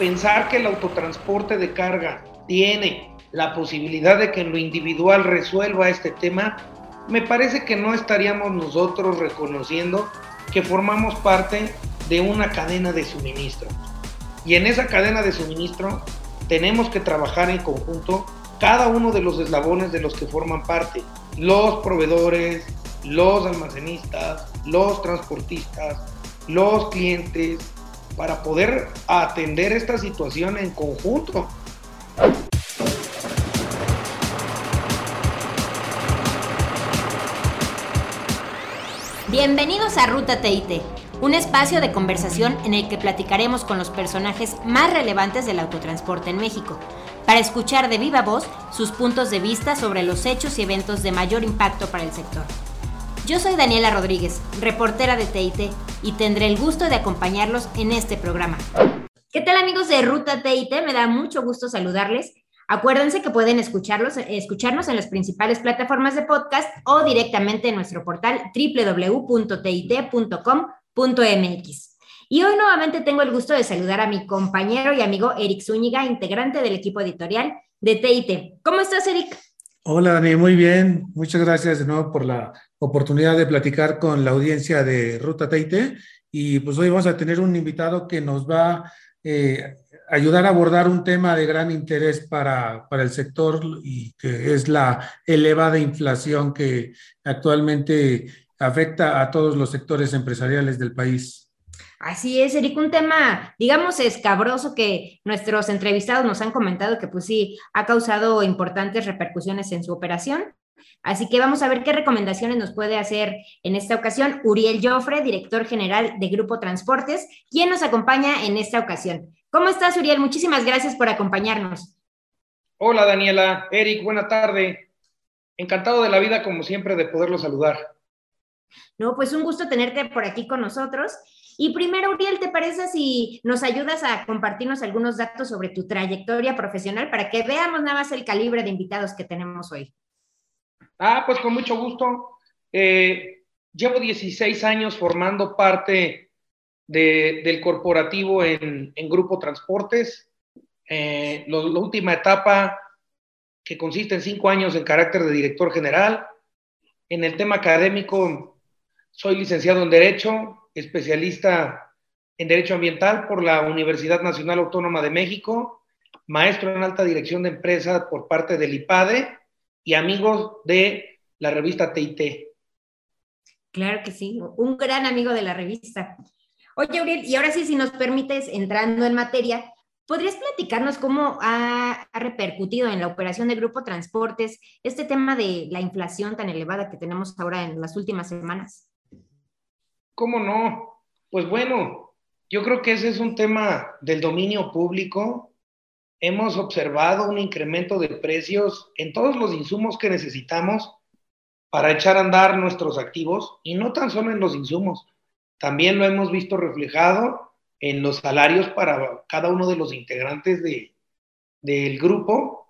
pensar que el autotransporte de carga tiene la posibilidad de que en lo individual resuelva este tema, me parece que no estaríamos nosotros reconociendo que formamos parte de una cadena de suministro. Y en esa cadena de suministro tenemos que trabajar en conjunto cada uno de los eslabones de los que forman parte. Los proveedores, los almacenistas, los transportistas, los clientes, para poder atender esta situación en conjunto. Bienvenidos a Ruta TIT, un espacio de conversación en el que platicaremos con los personajes más relevantes del autotransporte en México, para escuchar de viva voz sus puntos de vista sobre los hechos y eventos de mayor impacto para el sector. Yo soy Daniela Rodríguez, reportera de TIT, y tendré el gusto de acompañarlos en este programa. ¿Qué tal amigos de Ruta TIT? Me da mucho gusto saludarles Acuérdense que pueden escucharlos, escucharnos en las principales plataformas de podcast o directamente en nuestro portal www.tit.com.mx. Y hoy nuevamente tengo el gusto de saludar a mi compañero y amigo Eric Zúñiga, integrante del equipo editorial de TIT. ¿Cómo estás, Eric? Hola, Dani, muy bien. Muchas gracias de nuevo por la oportunidad de platicar con la audiencia de Ruta TIT. Y pues hoy vamos a tener un invitado que nos va eh, ayudar a abordar un tema de gran interés para, para, el sector y que es la elevada inflación que actualmente afecta a todos los sectores empresariales del país. Así es, Eric, un tema, digamos, escabroso que nuestros entrevistados nos han comentado que pues sí, ha causado importantes repercusiones en su operación. Así que vamos a ver qué recomendaciones nos puede hacer en esta ocasión Uriel Joffre, director general de Grupo Transportes, quien nos acompaña en esta ocasión. ¿Cómo estás, Uriel? Muchísimas gracias por acompañarnos. Hola, Daniela. Eric, buena tarde. Encantado de la vida, como siempre, de poderlo saludar. No, pues un gusto tenerte por aquí con nosotros. Y primero, Uriel, ¿te parece si nos ayudas a compartirnos algunos datos sobre tu trayectoria profesional para que veamos nada más el calibre de invitados que tenemos hoy? Ah, pues con mucho gusto. Eh, llevo 16 años formando parte del corporativo en, Grupo Transportes. Eh, la última etapa que consiste en cinco años en carácter de director general. En el tema académico, soy licenciado en Derecho, especialista en Derecho Ambiental por la Universidad Nacional Autónoma de México, maestro en alta dirección de empresa por parte del IPADE y amigos de la revista TIT. Claro que sí, un gran amigo de la revista. Oye, Uriel, y ahora sí, si nos permites, entrando en materia, ¿podrías platicarnos cómo ha, repercutido en la operación de Grupo Transportes este tema de la inflación tan elevada que tenemos ahora en las últimas semanas? ¿Cómo no? Pues bueno, yo creo que ese es un tema del dominio público. Hemos observado un incremento de precios en todos los insumos que necesitamos para echar a andar nuestros activos y no tan solo en los insumos, también lo hemos visto reflejado en los salarios para cada uno de los integrantes de, del grupo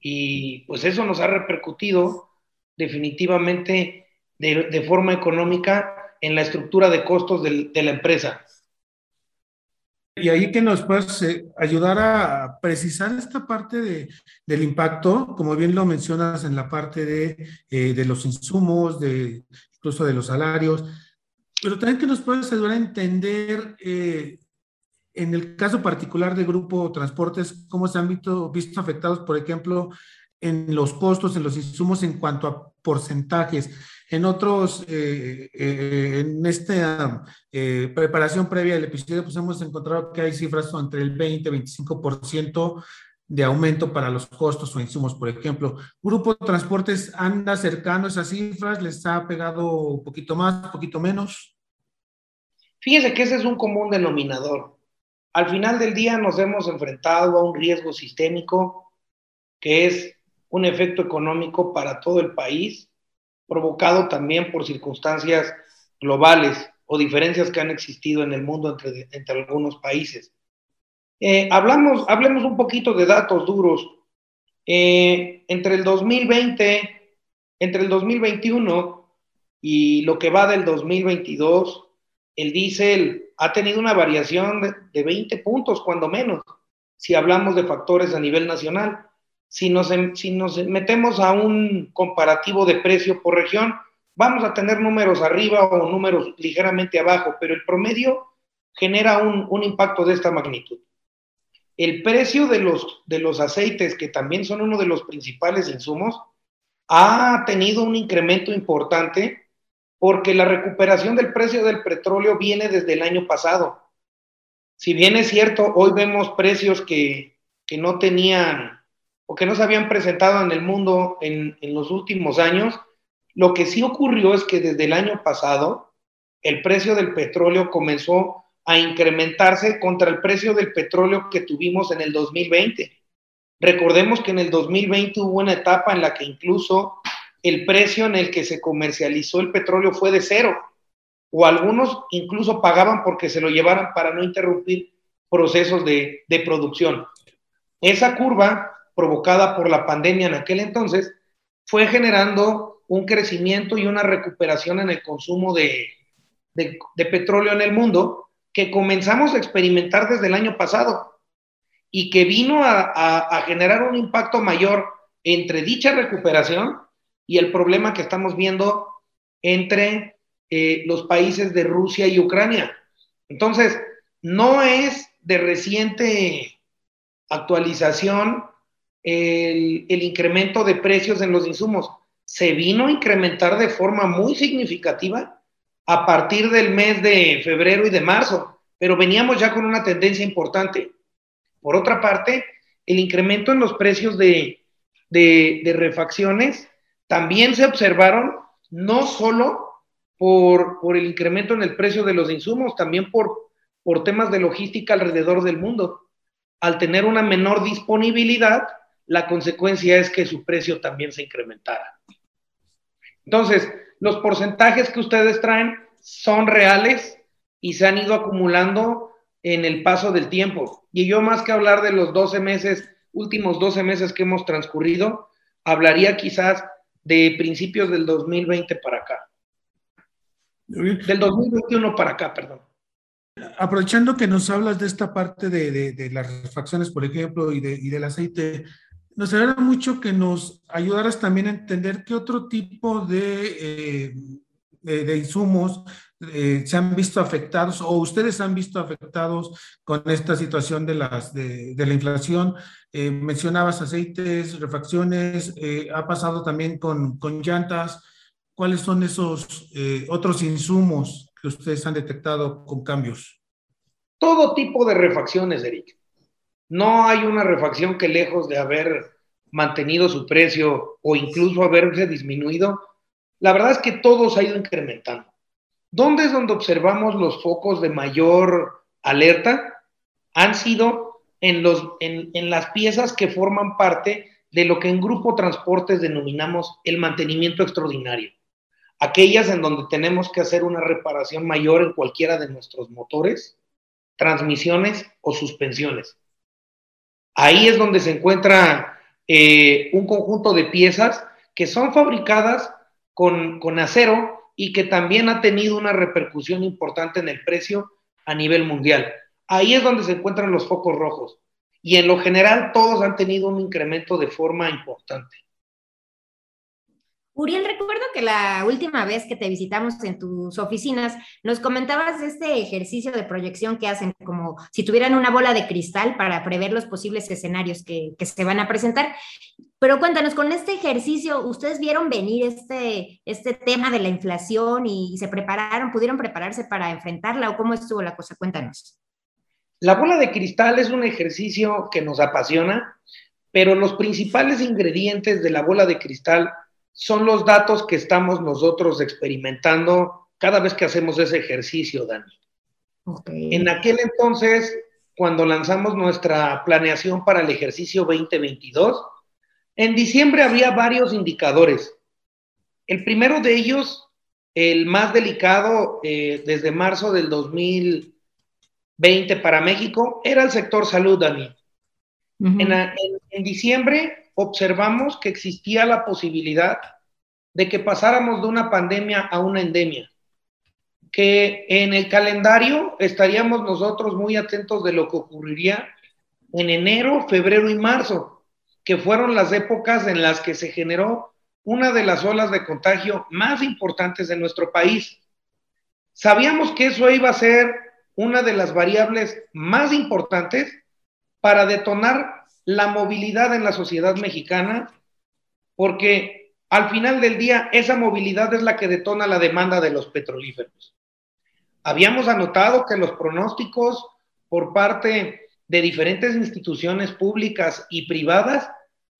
y pues eso nos ha repercutido definitivamente de, forma económica en la estructura de costos de, la empresa. Y ahí que nos puedes eh, ayudar a precisar esta parte de, del impacto, como bien lo mencionas en la parte de, eh, de los insumos, de, incluso de los salarios, pero también que nos puedes ayudar a entender, eh, en el caso particular de Grupo Transportes, cómo se han visto, visto afectados, por ejemplo, en los costos, en los insumos en cuanto a porcentajes. En otros, eh, eh, en esta preparación previa del episodio, pues hemos encontrado que hay cifras entre el 20 y 25% de aumento para los costos o insumos, por ejemplo. Grupo Transportes anda cercano a esas cifras, les ha pegado un poquito más, un poquito menos. Fíjese que ese es un común denominador. Al final del día nos hemos enfrentado a un riesgo sistémico que es un efecto económico para todo el país, provocado también por circunstancias globales o diferencias que han existido en el mundo entre, entre algunos países. Eh, hablamos, hablemos un poquito de datos duros. Eh, entre el 2020, entre el 2021 y lo que va del 2022, el diésel ha tenido una variación de, 20 puntos, cuando menos, si hablamos de factores a nivel nacional. Si nos, si nos metemos a un comparativo de precio por región, vamos a tener números arriba o números ligeramente abajo, pero el promedio genera un, un impacto de esta magnitud. El precio de los, de los aceites, que también son uno de los principales insumos, ha tenido un incremento importante porque la recuperación del precio del petróleo viene desde el año pasado. Si bien es cierto, hoy vemos precios que, no tenían o que no se habían presentado en el mundo en, en los últimos años, lo que sí ocurrió es que desde el año pasado el precio del petróleo comenzó a incrementarse contra el precio del petróleo que tuvimos en el 2020. Recordemos que en el 2020 hubo una etapa en la que incluso el precio en el que se comercializó el petróleo fue de cero, o algunos incluso pagaban porque se lo llevaran para no interrumpir procesos de, producción. Esa curva, provocada por la pandemia en aquel entonces, fue generando un crecimiento y una recuperación en el consumo de, petróleo en el mundo que comenzamos a experimentar desde el año pasado y que vino a generar un impacto mayor entre dicha recuperación y el problema que estamos viendo entre eh, los países de Rusia y Ucrania. Entonces, no es de reciente actualización el, el, incremento de precios en los insumos. Se vino a incrementar de forma muy significativa a partir del mes de febrero y de marzo, pero veníamos ya con una tendencia importante. Por otra parte, el incremento en los precios de, de, de refacciones también se observaron no solo por, el incremento en el precio de los insumos, también por, por temas de logística alrededor del mundo. Al tener una menor disponibilidad, la consecuencia es que su precio también se incrementara. Entonces, los porcentajes que ustedes traen son reales y se han ido acumulando en el paso del tiempo. Y yo más que hablar de los 12 meses, últimos 12 meses que hemos transcurrido, hablaría quizás de principios del 2020 para acá. Del 2021 para acá, perdón. Aprovechando que nos hablas de esta parte de, las refacciones, por ejemplo, y, y del aceite, nos ayudaría mucho que nos ayudaras también a entender qué otro tipo de, eh, de insumos eh, se han visto afectados o ustedes han visto afectados con esta situación de, las, de, la inflación. Eh, mencionabas aceites, refacciones, ha pasado también con, con, llantas. ¿Cuáles son esos otros insumos que ustedes han detectado con cambios? Todo tipo de refacciones, Eric. No hay una refacción que lejos de haber mantenido su precio o incluso haberse disminuido, la verdad es que todo se ha ido incrementando. ¿Dónde es donde observamos los focos de mayor alerta? Han sido en, los, en, en las piezas que forman parte de lo que en Grupo Transportes denominamos el mantenimiento extraordinario. Aquellas en donde tenemos que hacer una reparación mayor en cualquiera de nuestros motores, transmisiones o suspensiones. Ahí es donde se encuentra eh, un conjunto de piezas que son fabricadas con, con acero y que también ha tenido una repercusión importante en el precio a nivel mundial. Ahí es donde se encuentran los focos rojos. Y en lo general todos han tenido un incremento de forma importante. Uriel, recuerdo que la última vez que te visitamos en tus oficinas, nos comentabas de este ejercicio de proyección que hacen como si tuvieran una bola de cristal para prever los posibles escenarios que, que se van a presentar. Pero cuéntanos, con este ejercicio, ¿ustedes vieron venir este, este tema de la inflación y, se prepararon, pudieron prepararse para enfrentarla o cómo estuvo la cosa? Cuéntanos. La bola de cristal es un ejercicio que nos apasiona, pero los principales ingredientes de la bola de cristal son los datos que estamos nosotros experimentando cada vez que hacemos ese ejercicio, Dani. En aquel entonces, cuando lanzamos nuestra planeación para el ejercicio 2022, en diciembre había varios indicadores. El primero de ellos, el más delicado eh, desde marzo del 2020 para México, era el sector salud, Dani. en, diciembre observamos que existía la posibilidad de que pasáramos de una pandemia a una endemia. que en el calendario estaríamos nosotros muy atentos de lo que ocurriría en enero, febrero y marzo, que fueron las épocas en las que se generó una de las olas de contagio más importantes de nuestro país. Sabíamos que eso iba a ser una de las variables más importantes para detonar la movilidad en la sociedad mexicana, porque al final del día esa movilidad es la que detona la demanda de los petrolíferos. Habíamos anotado que los pronósticos por parte de diferentes instituciones públicas y privadas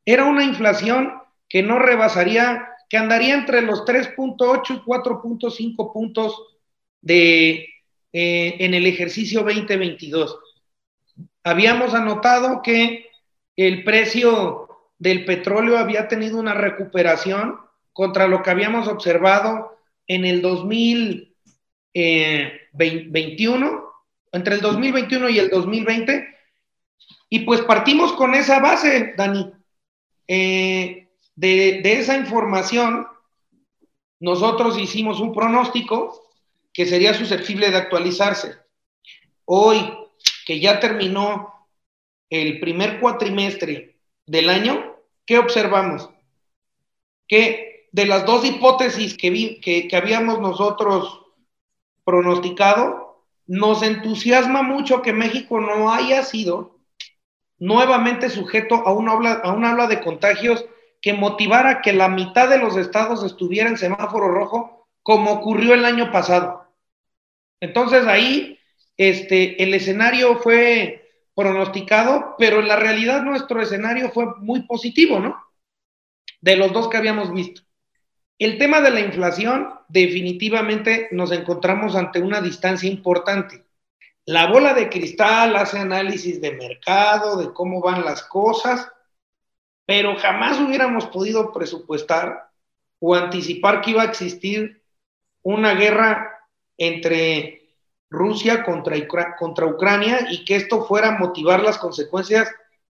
era una inflación que no rebasaría, que andaría entre los 3.8 y 4.5 puntos de, eh, en el ejercicio 2022. Habíamos anotado que el precio del petróleo había tenido una recuperación contra lo que habíamos observado en el 2021, eh, entre el 2021 y el 2020. Y pues partimos con esa base, Dani. Eh, de, de esa información, nosotros hicimos un pronóstico que sería susceptible de actualizarse. Hoy, que ya terminó el primer cuatrimestre del año, ¿qué observamos? Que de las dos hipótesis que, que, habíamos nosotros pronosticado, nos entusiasma mucho que México no haya sido nuevamente sujeto a una habla, a de contagios que motivara que la mitad de los estados estuviera en semáforo rojo, como ocurrió el año pasado. Entonces ahí este, el escenario fue pronosticado, pero en la realidad nuestro escenario fue muy positivo, ¿no? De los dos que habíamos visto. El tema de la inflación, definitivamente nos encontramos ante una distancia importante. La bola de cristal hace análisis de mercado, de cómo van las cosas, pero jamás hubiéramos podido presupuestar o anticipar que iba a existir una guerra entre Rusia contra, contra Ucrania y que esto fuera a motivar las consecuencias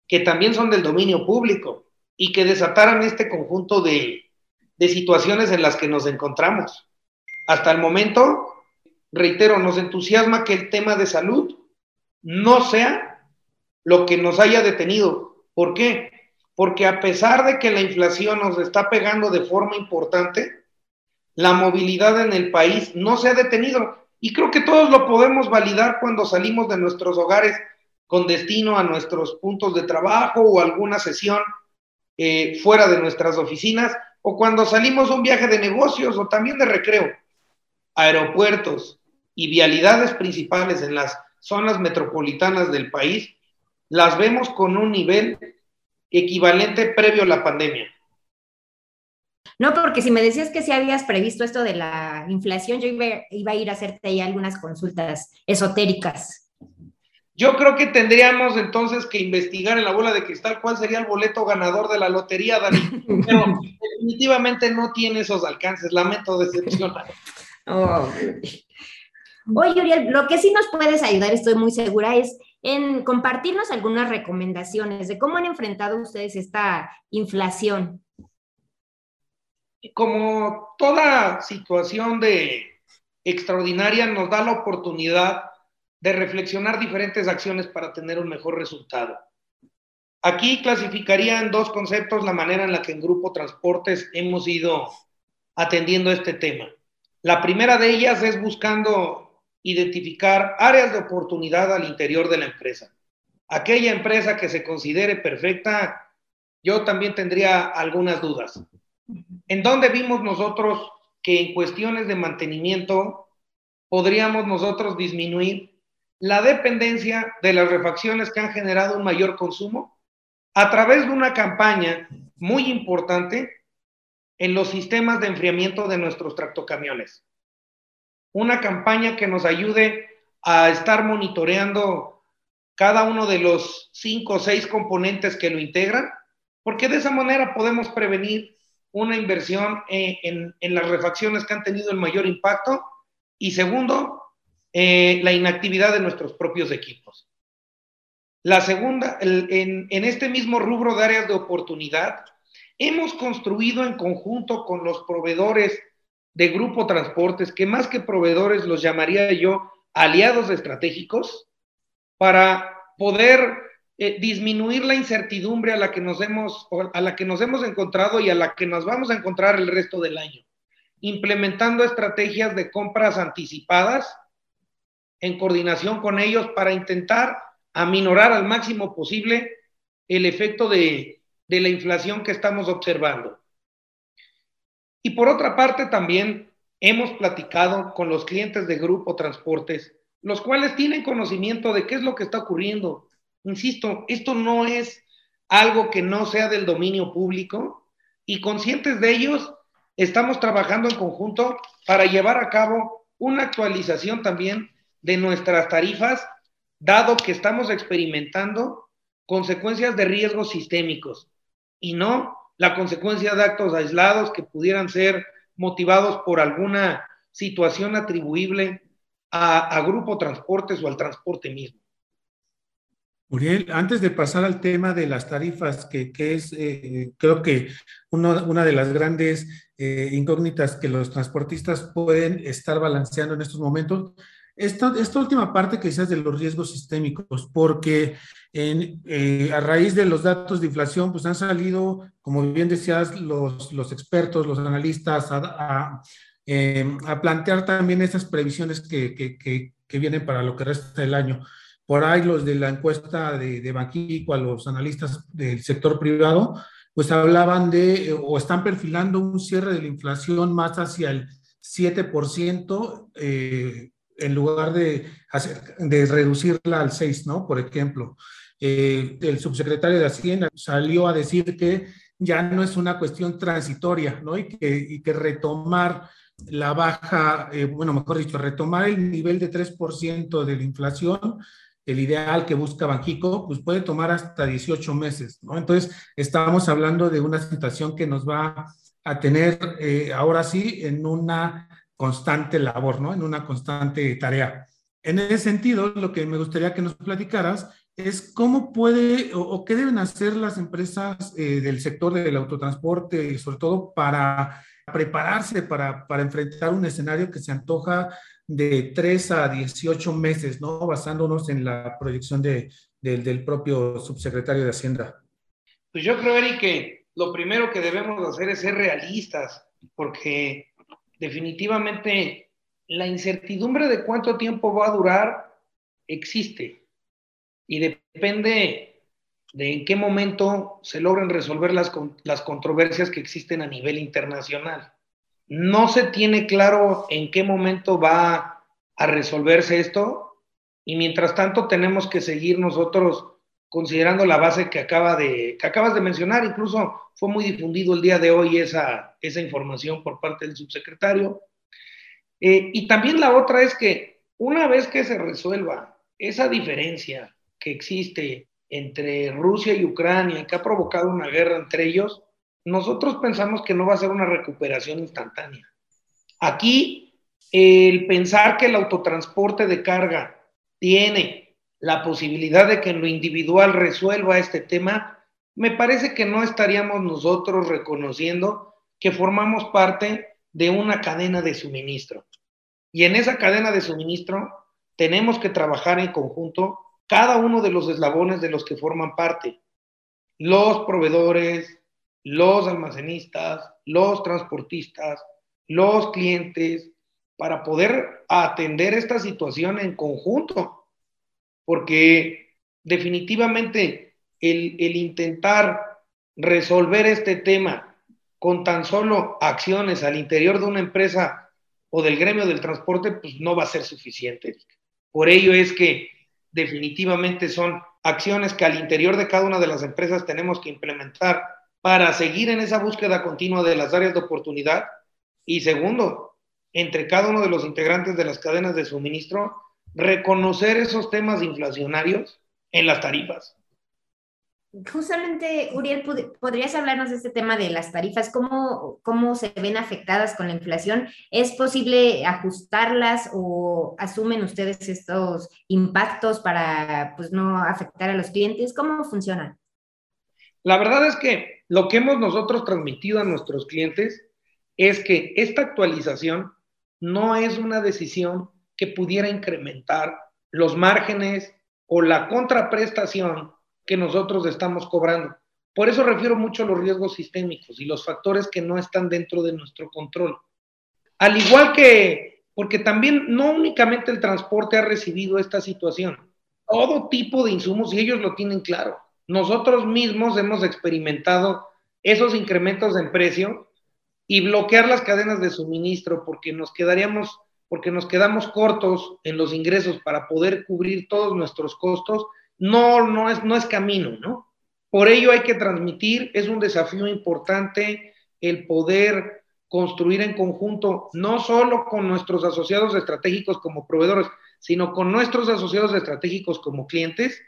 que también son del dominio público y que desataran este conjunto de, de situaciones en las que nos encontramos. Hasta el momento, reitero, nos entusiasma que el tema de salud no sea lo que nos haya detenido. ¿Por qué? Porque a pesar de que la inflación nos está pegando de forma importante, la movilidad en el país no se ha detenido. Y creo que todos lo podemos validar cuando salimos de nuestros hogares con destino a nuestros puntos de trabajo o alguna sesión eh, fuera de nuestras oficinas, o cuando salimos a un viaje de negocios o también de recreo. Aeropuertos y vialidades principales en las zonas metropolitanas del país, las vemos con un nivel equivalente previo a la pandemia. No, porque si me decías que si habías previsto esto de la inflación, yo iba, a ir a hacerte ahí algunas consultas esotéricas. Yo creo que tendríamos entonces que investigar en la bola de cristal cuál sería el boleto ganador de la lotería, Dani. Pero definitivamente no tiene esos alcances, lamento decepcionar. Oh. Oye, Uriel, lo que sí nos puedes ayudar, estoy muy segura, es en compartirnos algunas recomendaciones de cómo han enfrentado ustedes esta inflación como toda situación de extraordinaria nos da la oportunidad de reflexionar diferentes acciones para tener un mejor resultado. Aquí clasificaría en dos conceptos la manera en la que en Grupo Transportes hemos ido atendiendo este tema. La primera de ellas es buscando identificar áreas de oportunidad al interior de la empresa. Aquella empresa que se considere perfecta, yo también tendría algunas dudas. ¿En dónde vimos nosotros que en cuestiones de mantenimiento podríamos nosotros disminuir la dependencia de las refacciones que han generado un mayor consumo? A través de una campaña muy importante en los sistemas de enfriamiento de nuestros tractocamiones. Una campaña que nos ayude a estar monitoreando cada uno de los cinco o seis componentes que lo integran, porque de esa manera podemos prevenir una inversión en, las refacciones que han tenido el mayor impacto y segundo, eh, la inactividad de nuestros propios equipos. La segunda, en este mismo rubro de áreas de oportunidad, hemos construido en conjunto con los proveedores de Grupo Transportes, que más que proveedores los llamaría yo aliados estratégicos, para poder eh, disminuir la incertidumbre a la, que nos hemos, a la que nos hemos encontrado y a la que nos vamos a encontrar el resto del año, implementando estrategias de compras anticipadas en coordinación con ellos para intentar aminorar al máximo posible el efecto de, de la inflación que estamos observando. Y por otra parte, también hemos platicado con los clientes de Grupo Transportes, los cuales tienen conocimiento de qué es lo que está ocurriendo. Insisto, esto no es algo que no sea del dominio público y conscientes de ellos, estamos trabajando en conjunto para llevar a cabo una actualización también de nuestras tarifas, dado que estamos experimentando consecuencias de riesgos sistémicos y no la consecuencia de actos aislados que pudieran ser motivados por alguna situación atribuible a, Grupo Transportes o al transporte mismo. Muriel, antes de pasar al tema de las tarifas, que, es eh, creo que una de las grandes eh, incógnitas que los transportistas pueden estar balanceando en estos momentos, esta, última parte que decías de los riesgos sistémicos, porque eh, a raíz de los datos de inflación, pues han salido, como bien decías, los, expertos, los analistas, a, plantear también esas previsiones que, que, vienen para lo que resta del año. Por ahí los de la encuesta de, Banquico a los analistas del sector privado, pues hablaban de, o están perfilando un cierre de la inflación más hacia el 7%, eh, en lugar de, de reducirla al 6, ¿no? Por ejemplo, eh, el subsecretario de Hacienda salió a decir que ya no es una cuestión transitoria, ¿no? Y que, y que retomar la baja, eh, bueno, mejor dicho, retomar el nivel de 3% de la inflación, el ideal que busca Banjico, pues puede tomar hasta 18 meses, ¿no? Entonces, estamos hablando de una situación que nos va a tener eh, ahora sí en una constante labor, ¿no? En una constante tarea. En ese sentido, lo que me gustaría que nos platicaras es cómo puede o, qué deben hacer las empresas eh, del sector del autotransporte, sobre todo para prepararse para, para, enfrentar un escenario que se antoja de 3 a 18 meses, ¿no? Basándonos en la proyección de, del propio subsecretario de Hacienda. Pues yo creo, Eric, que lo primero que debemos hacer es ser realistas, porque definitivamente la incertidumbre de cuánto tiempo va a durar existe y depende de en qué momento se logren resolver las, las controversias que existen a nivel internacional. No se tiene claro en qué momento va a resolverse esto y mientras tanto tenemos que seguir nosotros considerando la base que, acaba de, que acabas de mencionar, incluso fue muy difundido el día de hoy esa, esa información por parte del subsecretario. Eh, y también la otra es que una vez que se resuelva esa diferencia que existe entre Rusia y Ucrania que ha provocado una guerra entre ellos, nosotros pensamos que no va a ser una recuperación instantánea. Aquí, el pensar que el autotransporte de carga tiene la posibilidad de que en lo individual resuelva este tema, me parece que no estaríamos nosotros reconociendo que formamos parte de una cadena de suministro. Y en esa cadena de suministro tenemos que trabajar en conjunto cada uno de los eslabones de los que forman parte. Los proveedores, los almacenistas, los transportistas, los clientes, para poder atender esta situación en conjunto porque definitivamente el, intentar resolver este tema con tan solo acciones al interior de una empresa o del gremio del transporte, pues no va a ser suficiente. Por ello es que definitivamente son acciones que al interior de cada una de las empresas tenemos que implementar para seguir en esa búsqueda continua de las áreas de oportunidad. Y segundo, entre cada uno de los integrantes de las cadenas de suministro, reconocer esos temas inflacionarios en las tarifas. Justamente, Uriel, ¿podrías hablarnos de este tema de las tarifas? ¿Cómo, ¿Cómo se ven afectadas con la inflación? ¿Es posible ajustarlas o asumen ustedes estos impactos para pues, no afectar a los clientes? ¿Cómo funciona? La verdad es que lo que hemos nosotros transmitido a nuestros clientes es que esta actualización no es una decisión que pudiera incrementar los márgenes o la contraprestación que nosotros estamos cobrando. Por eso refiero mucho a los riesgos sistémicos y los factores que no están dentro de nuestro control. Al igual que, porque también no únicamente el transporte ha recibido esta situación, todo tipo de insumos y ellos lo tienen claro. Nosotros mismos hemos experimentado esos incrementos en precio y bloquear las cadenas de suministro porque nos quedaríamos, porque nos quedamos cortos en los ingresos para poder cubrir todos nuestros costos, no, no es, no es camino, ¿no? Por ello hay que transmitir, es un desafío importante el poder construir en conjunto, no solo con nuestros asociados estratégicos como proveedores, sino con nuestros asociados estratégicos como clientes,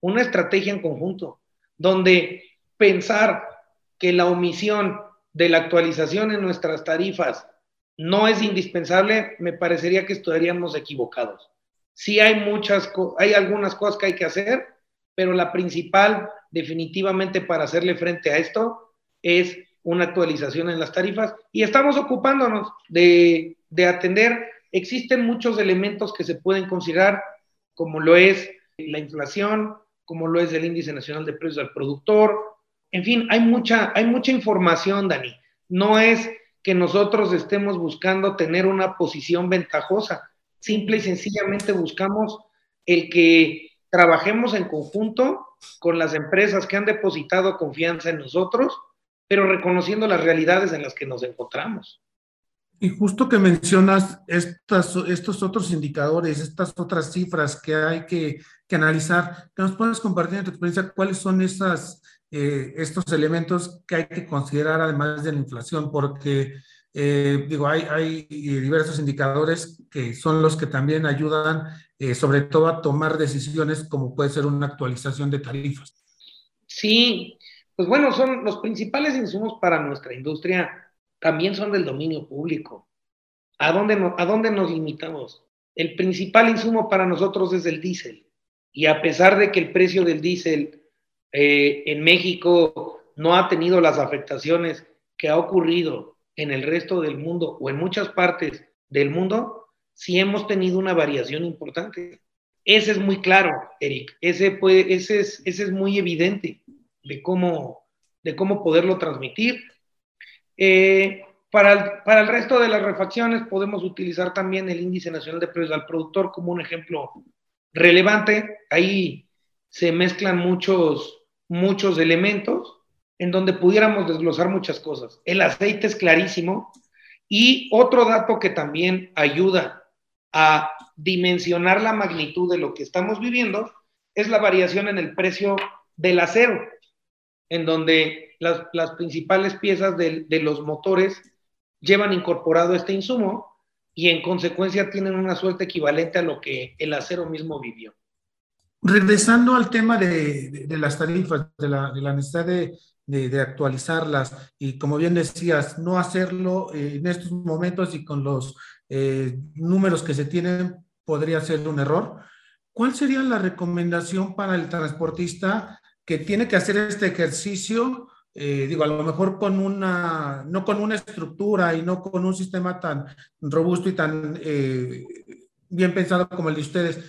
una estrategia en conjunto, donde pensar que la omisión de la actualización en nuestras tarifas no es indispensable, me parecería que estaríamos equivocados. Sí hay muchas, hay algunas cosas que hay que hacer, pero la principal definitivamente para hacerle frente a esto es una actualización en las tarifas y estamos ocupándonos de, de atender. Existen muchos elementos que se pueden considerar, como lo es la inflación, como lo es el índice nacional de precios al productor, en fin, hay mucha, hay mucha información, Dani. No es que nosotros estemos buscando tener una posición ventajosa. Simple y sencillamente buscamos el que trabajemos en conjunto con las empresas que han depositado confianza en nosotros, pero reconociendo las realidades en las que nos encontramos. Y justo que mencionas estas, estos otros indicadores, estas otras cifras que hay que, que analizar, ¿nos puedes compartir en tu experiencia cuáles son eh, estos elementos que hay que considerar además de la inflación, porque eh, digo, hay, hay, diversos indicadores que son los que también ayudan eh, sobre todo a tomar decisiones como puede ser una actualización de tarifas. Sí, pues bueno, son los principales insumos para nuestra industria también son del dominio público. ¿A dónde, ¿A dónde nos limitamos? El principal insumo para nosotros es el diésel. Y a pesar de que el precio del diésel eh, en México no ha tenido las afectaciones que ha ocurrido en el resto del mundo o en muchas partes del mundo, sí hemos tenido una variación importante. Ese es muy claro, Eric. Ese, puede, ese, es, ese es muy evidente de cómo, de cómo poderlo transmitir. Eh, para, el, para el resto de las refacciones podemos utilizar también el índice nacional de precios al productor como un ejemplo relevante. Ahí se mezclan muchos, muchos elementos en donde pudiéramos desglosar muchas cosas. El aceite es clarísimo y otro dato que también ayuda a dimensionar la magnitud de lo que estamos viviendo es la variación en el precio del acero, en donde las, las principales piezas de, de los motores llevan incorporado este insumo y en consecuencia tienen una suerte equivalente a lo que el acero mismo vivió. Regresando al tema de, las tarifas, de la, necesidad de, actualizarlas y como bien decías, no hacerlo eh, en estos momentos y con los eh, números que se tienen podría ser un error. ¿Cuál sería la recomendación para el transportista que tiene que hacer este ejercicio? Eh, digo, a lo mejor con una, no con una estructura y no con un sistema tan robusto y tan bien pensado como el de ustedes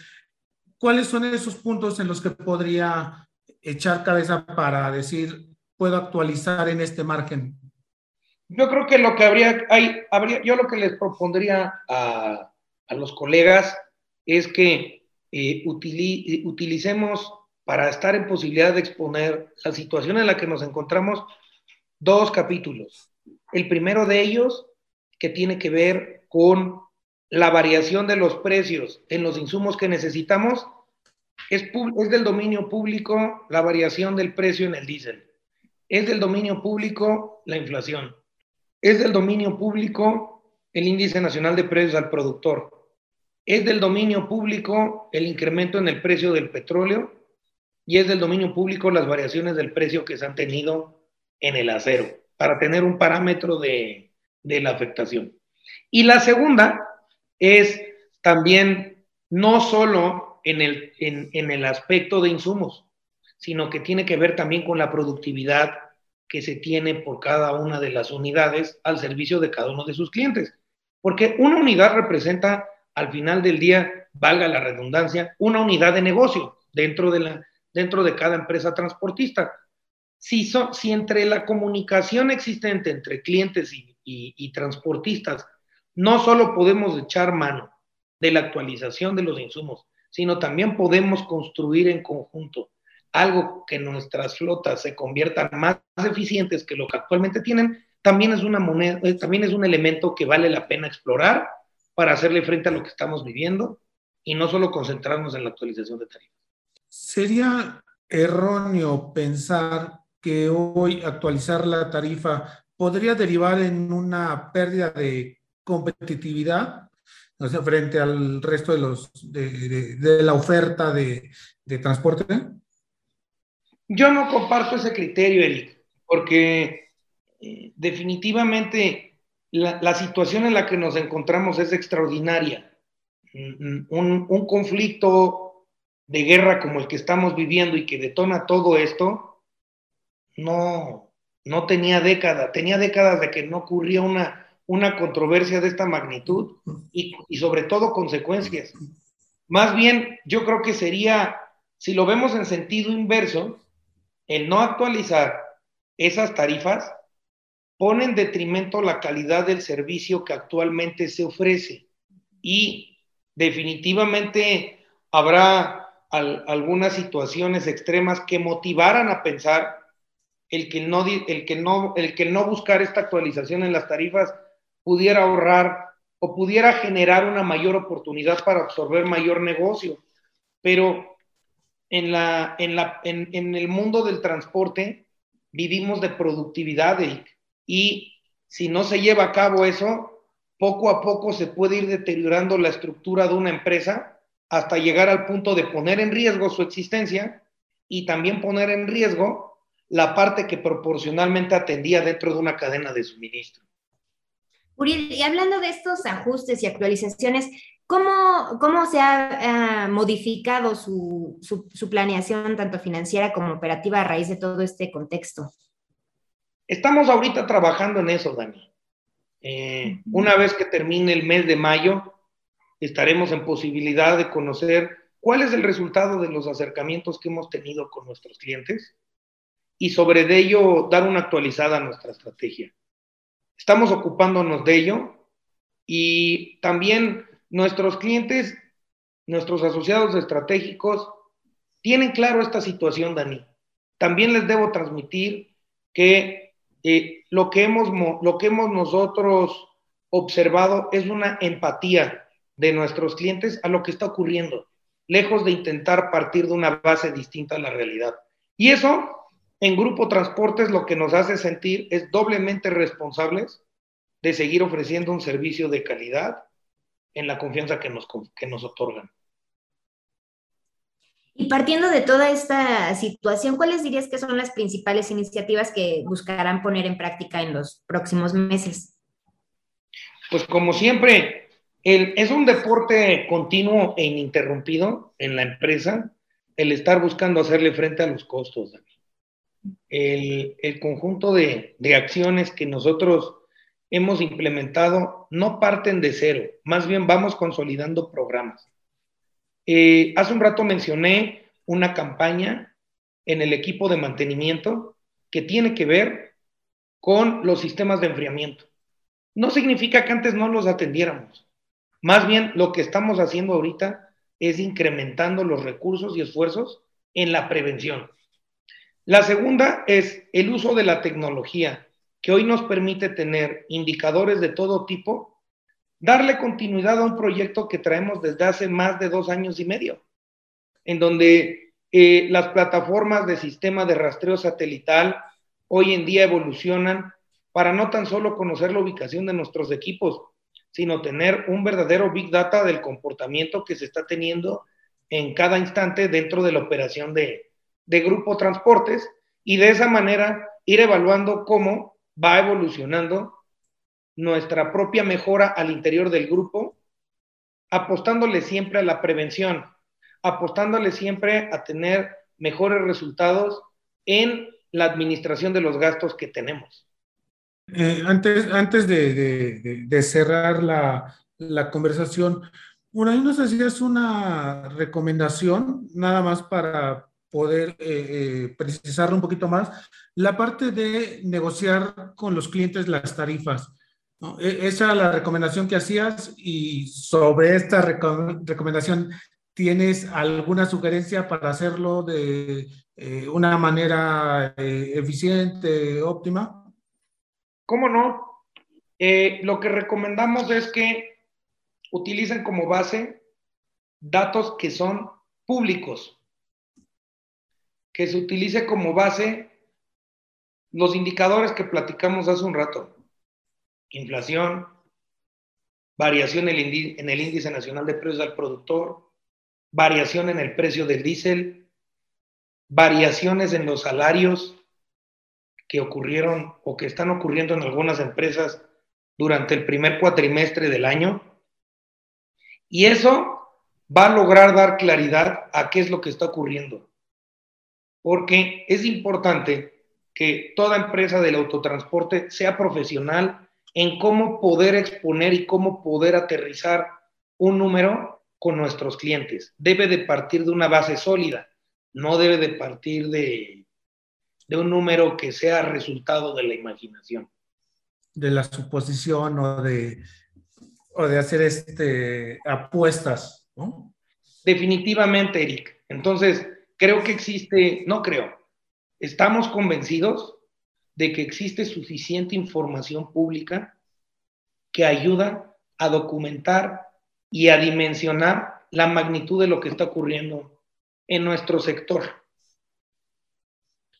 ¿cuáles son esos puntos en los que podría echar cabeza para decir, puedo actualizar en este margen? Yo creo que lo que habría, hay, habría yo lo que les propondría a, a los colegas es que eh, utilicemos para estar en posibilidad de exponer la situación en la que nos encontramos dos capítulos. El primero de ellos, que tiene que ver con la variación de los precios en los insumos que necesitamos es, del dominio público la variación del precio en el diésel. Es del dominio público la inflación. Es del dominio público el índice nacional de precios al productor. Es del dominio público el incremento en el precio del petróleo y es del dominio público las variaciones del precio que se han tenido en el acero, para tener un parámetro de, de la afectación. Y la segunda es también no solo en el, en, el aspecto de insumos, sino que tiene que ver también con la productividad que se tiene por cada una de las unidades al servicio de cada uno de sus clientes. Porque una unidad representa, al final del día, valga la redundancia, una unidad de negocio dentro de, la, dentro de cada empresa transportista. Si, son, si entre la comunicación existente entre clientes y, y transportistas no solo podemos echar mano de la actualización de los insumos, sino también podemos construir en conjunto algo que nuestras flotas se conviertan más eficientes que lo que actualmente tienen, también es una moneda, eh, también es un elemento que vale la pena explorar para hacerle frente a lo que estamos viviendo y no solo concentrarnos en la actualización de tarifas. Sería erróneo pensar que hoy actualizar la tarifa podría derivar en una pérdida de competitividad frente al resto de los de, la oferta de, de transporte. Yo no comparto ese criterio, Eric, porque eh, definitivamente la, situación en la que nos encontramos es extraordinaria. Mm, mm, un, conflicto de guerra como el que estamos viviendo y que detona todo esto, no, no tenía décadas, tenía décadas de que no ocurría una, una controversia de esta magnitud y, y sobre todo consecuencias. Más bien, yo creo que sería, si lo vemos en sentido inverso, el no actualizar esas tarifas pone en detrimento la calidad del servicio que actualmente se ofrece y definitivamente habrá algunas situaciones extremas que motivaran a pensar el que, no, el, que no, el que no buscar esta actualización en las tarifas pudiera ahorrar o pudiera generar una mayor oportunidad para absorber mayor negocio. Pero en, la, en, la, en, el mundo del transporte vivimos de productividad y si no se lleva a cabo eso, poco a poco se puede ir deteriorando la estructura de una empresa hasta llegar al punto de poner en riesgo su existencia y también poner en riesgo la parte que proporcionalmente atendía dentro de una cadena de suministro. Uriel, y hablando de estos ajustes y actualizaciones, ¿Cómo, cómo se ha eh, modificado su, su, planeación tanto financiera como operativa a raíz de todo este contexto? Estamos ahorita trabajando en eso, Dani. Eh, una vez que termine el mes de mayo, estaremos en posibilidad de conocer cuál es el resultado de los acercamientos que hemos tenido con nuestros clientes y sobre ello dar una actualizada a nuestra estrategia. Estamos ocupándonos de ello y también nuestros clientes, nuestros asociados estratégicos, tienen claro esta situación, Dani. También les debo transmitir que eh, lo, que hemos, lo que hemos nosotros observado es una empatía de nuestros clientes a lo que está ocurriendo, lejos de intentar partir de una base distinta a la realidad. Y eso, en Grupo Transportes, lo que nos hace sentir es doblemente responsables de seguir ofreciendo un servicio de calidad en la confianza que nos, que nos otorgan. Y partiendo de toda esta situación, ¿cuáles dirías que son las principales iniciativas que buscarán poner en práctica en los próximos meses? Pues como siempre, el, es un deporte continuo e ininterrumpido en la empresa el estar buscando hacerle frente a los costos. El, el conjunto de, de acciones que nosotros hemos implementado no parten de cero, más bien vamos consolidando programas. Eh, hace un rato mencioné una campaña en el equipo de mantenimiento que tiene que ver con los sistemas de enfriamiento. No significa que antes no los atendiéramos. Más bien lo que estamos haciendo ahorita es incrementando los recursos y esfuerzos en la prevención. La segunda es el uso de la tecnología que hoy nos permite tener indicadores de todo tipo, darle continuidad a un proyecto que traemos desde hace más de dos años y medio, en donde eh, las plataformas de sistema de rastreo satelital hoy en día evolucionan para no tan solo conocer la ubicación de nuestros equipos, sino tener un verdadero big data del comportamiento que se está teniendo en cada instante dentro de la operación de, de Grupo Transportes y de esa manera ir evaluando cómo va evolucionando nuestra propia mejora al interior del grupo, apostándole siempre a la prevención, apostándole siempre a tener mejores resultados en la administración de los gastos que tenemos. Eh, antes antes de, cerrar la, conversación, bueno, ahí nos hacías una recomendación, nada más para poder eh, eh, precisarlo un poquito más, la parte de negociar con los clientes las tarifas. E, esa era la recomendación que hacías y sobre esta recomendación, ¿tienes alguna sugerencia para hacerlo de una manera eficiente, óptima? ¿Cómo no? Eh, lo que recomendamos es que utilicen como base datos que son públicos, que se utilice como base los indicadores que platicamos hace un rato, inflación, variación en el índice nacional de precios al productor, variación en el precio del diésel, variaciones en los salarios, que ocurrieron o que están ocurriendo en algunas empresas durante el primer cuatrimestre del año. Y eso va a lograr dar claridad a qué es lo que está ocurriendo. Porque es importante que toda empresa del autotransporte sea profesional en cómo poder exponer y cómo poder aterrizar un número con nuestros clientes. Debe de partir de una base sólida, no debe de partir de de un número que sea resultado de la imaginación. De la suposición o de, o de hacer este, apuestas, ¿no? Definitivamente, Eric. Entonces, creo que existe, no creo, estamos convencidos de que existe suficiente información pública que ayuda a documentar y a dimensionar la magnitud de lo que está ocurriendo en nuestro sector.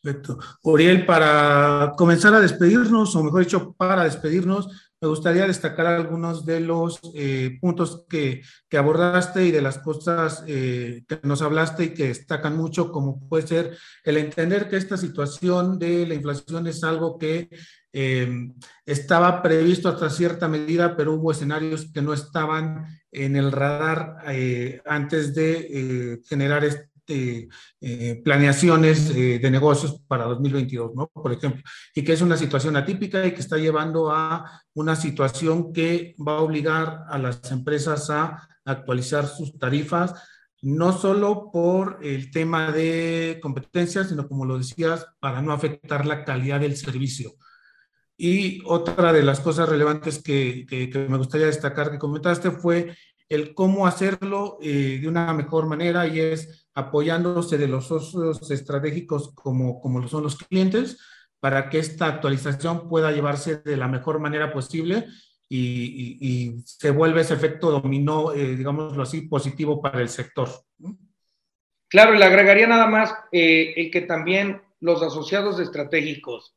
Perfecto. Uriel, para comenzar a despedirnos, o mejor dicho, para despedirnos, me gustaría destacar algunos de los eh, puntos que, abordaste y de las cosas eh, que nos hablaste y que destacan mucho, como puede ser el entender que esta situación de la inflación es algo que eh, estaba previsto hasta cierta medida, pero hubo escenarios que no estaban en el radar antes de generar este este, eh, planeaciones eh, de negocios para 2022, ¿no? Por ejemplo, y que es una situación atípica y que está llevando a una situación que va a obligar a las empresas a actualizar sus tarifas, no solo por el tema de competencia, sino como lo decías, para no afectar la calidad del servicio. Y otra de las cosas relevantes que, que, me gustaría destacar que comentaste fue el cómo hacerlo eh, de una mejor manera y es apoyándose de los socios estratégicos como, como lo son los clientes, para que esta actualización pueda llevarse de la mejor manera posible y, se vuelve ese efecto dominó, eh, digámoslo así, positivo para el sector. Claro, le agregaría nada más eh, el que también los asociados estratégicos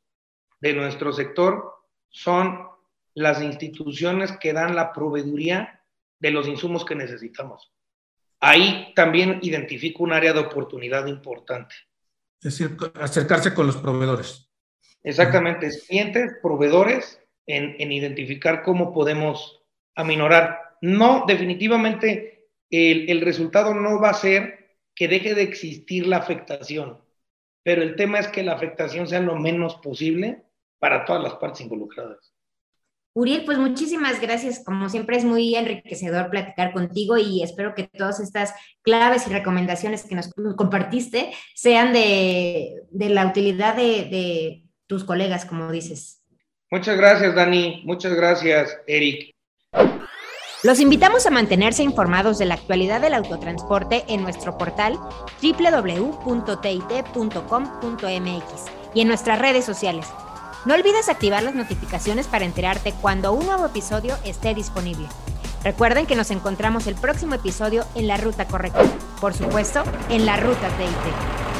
de nuestro sector son las instituciones que dan la proveeduría de los insumos que necesitamos ahí también identifico un área de oportunidad importante. Es decir, acercarse con los proveedores. Exactamente, clientes, proveedores, en, identificar cómo podemos aminorar. No, definitivamente el, el resultado no va a ser que deje de existir la afectación, pero el tema es que la afectación sea lo menos posible para todas las partes involucradas. Uriel, pues muchísimas gracias. Como siempre es muy enriquecedor platicar contigo y espero que todas estas claves y recomendaciones que nos compartiste sean de, la utilidad de, tus colegas, como dices. Muchas gracias, Dani. Muchas gracias, Eric. Los invitamos a mantenerse informados de la actualidad del autotransporte en nuestro portal www.tit.com.mx y en nuestras redes sociales no olvides activar las notificaciones para enterarte cuando un nuevo episodio esté disponible. Recuerden que nos encontramos el próximo episodio en la ruta correcta, por supuesto, en la ruta TIT.